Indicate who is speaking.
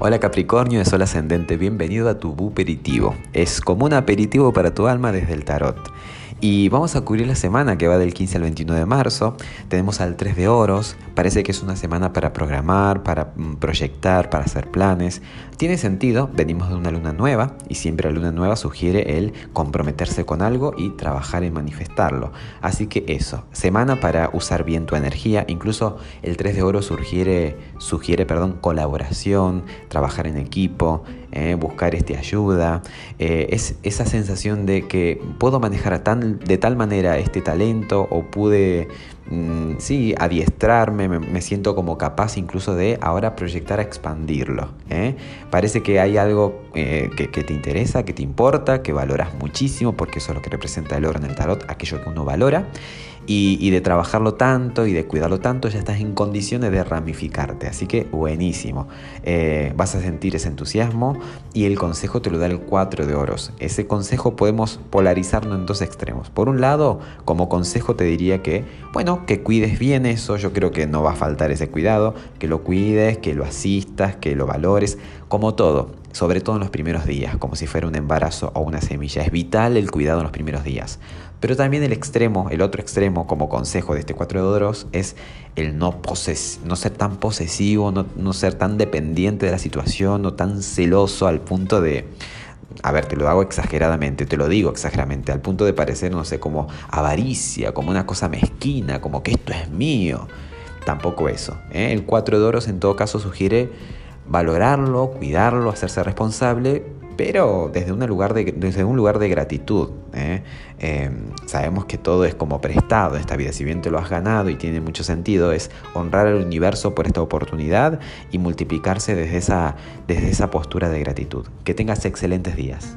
Speaker 1: Hola Capricornio de Sol Ascendente, bienvenido a tu Buperitivo. Es como un aperitivo para tu alma desde el tarot. Y vamos a cubrir la semana que va del 15 al 21 de marzo. Tenemos al 3 de oros. Parece que es una semana para programar, para mm, proyectar, para hacer planes. Tiene sentido, venimos de una luna nueva y siempre la luna nueva sugiere el comprometerse con algo y trabajar en manifestarlo. Así que eso, semana para usar bien tu energía. Incluso el 3 de oro sugiere, sugiere perdón, colaboración, trabajar en equipo, eh, buscar este ayuda. Eh, es esa sensación de que puedo manejar de tal manera este talento o pude Mm, sí, adiestrarme, me, siento como capaz incluso de ahora proyectar a expandirlo. ¿eh? Parece que hay algo eh, que, te interesa, que te importa, que valoras muchísimo, porque eso es lo que representa el oro en el tarot, aquello que uno valora. Y, de trabajarlo tanto y de cuidarlo tanto, ya estás en condiciones de ramificarte. Así que buenísimo. Eh, vas a sentir ese entusiasmo y el consejo te lo da el 4 de oros. Ese consejo podemos polarizarlo en dos extremos. Por un lado, como consejo te diría que, bueno, que cuides bien eso, yo creo que no va a faltar ese cuidado, que lo cuides, que lo asistas, que lo valores, como todo, sobre todo en los primeros días, como si fuera un embarazo o una semilla. Es vital el cuidado en los primeros días. Pero también el extremo, el otro extremo como consejo de este cuatro de oros es el no, no ser tan posesivo, no, no ser tan dependiente de la situación, no tan celoso al punto de a ver, te lo hago exageradamente, te lo digo exageradamente, al punto de parecer, no sé, como avaricia, como una cosa mezquina, como que esto es mío. Tampoco eso. ¿eh? El 4 de oros en todo caso sugiere valorarlo, cuidarlo, hacerse responsable, pero desde un lugar de, desde un lugar de gratitud. ¿eh? Em, sabemos que todo es como prestado esta vida, si bien te lo has ganado y tiene mucho sentido, es honrar al universo por esta oportunidad y multiplicarse desde esa, desde esa postura de gratitud. Que tengas excelentes días.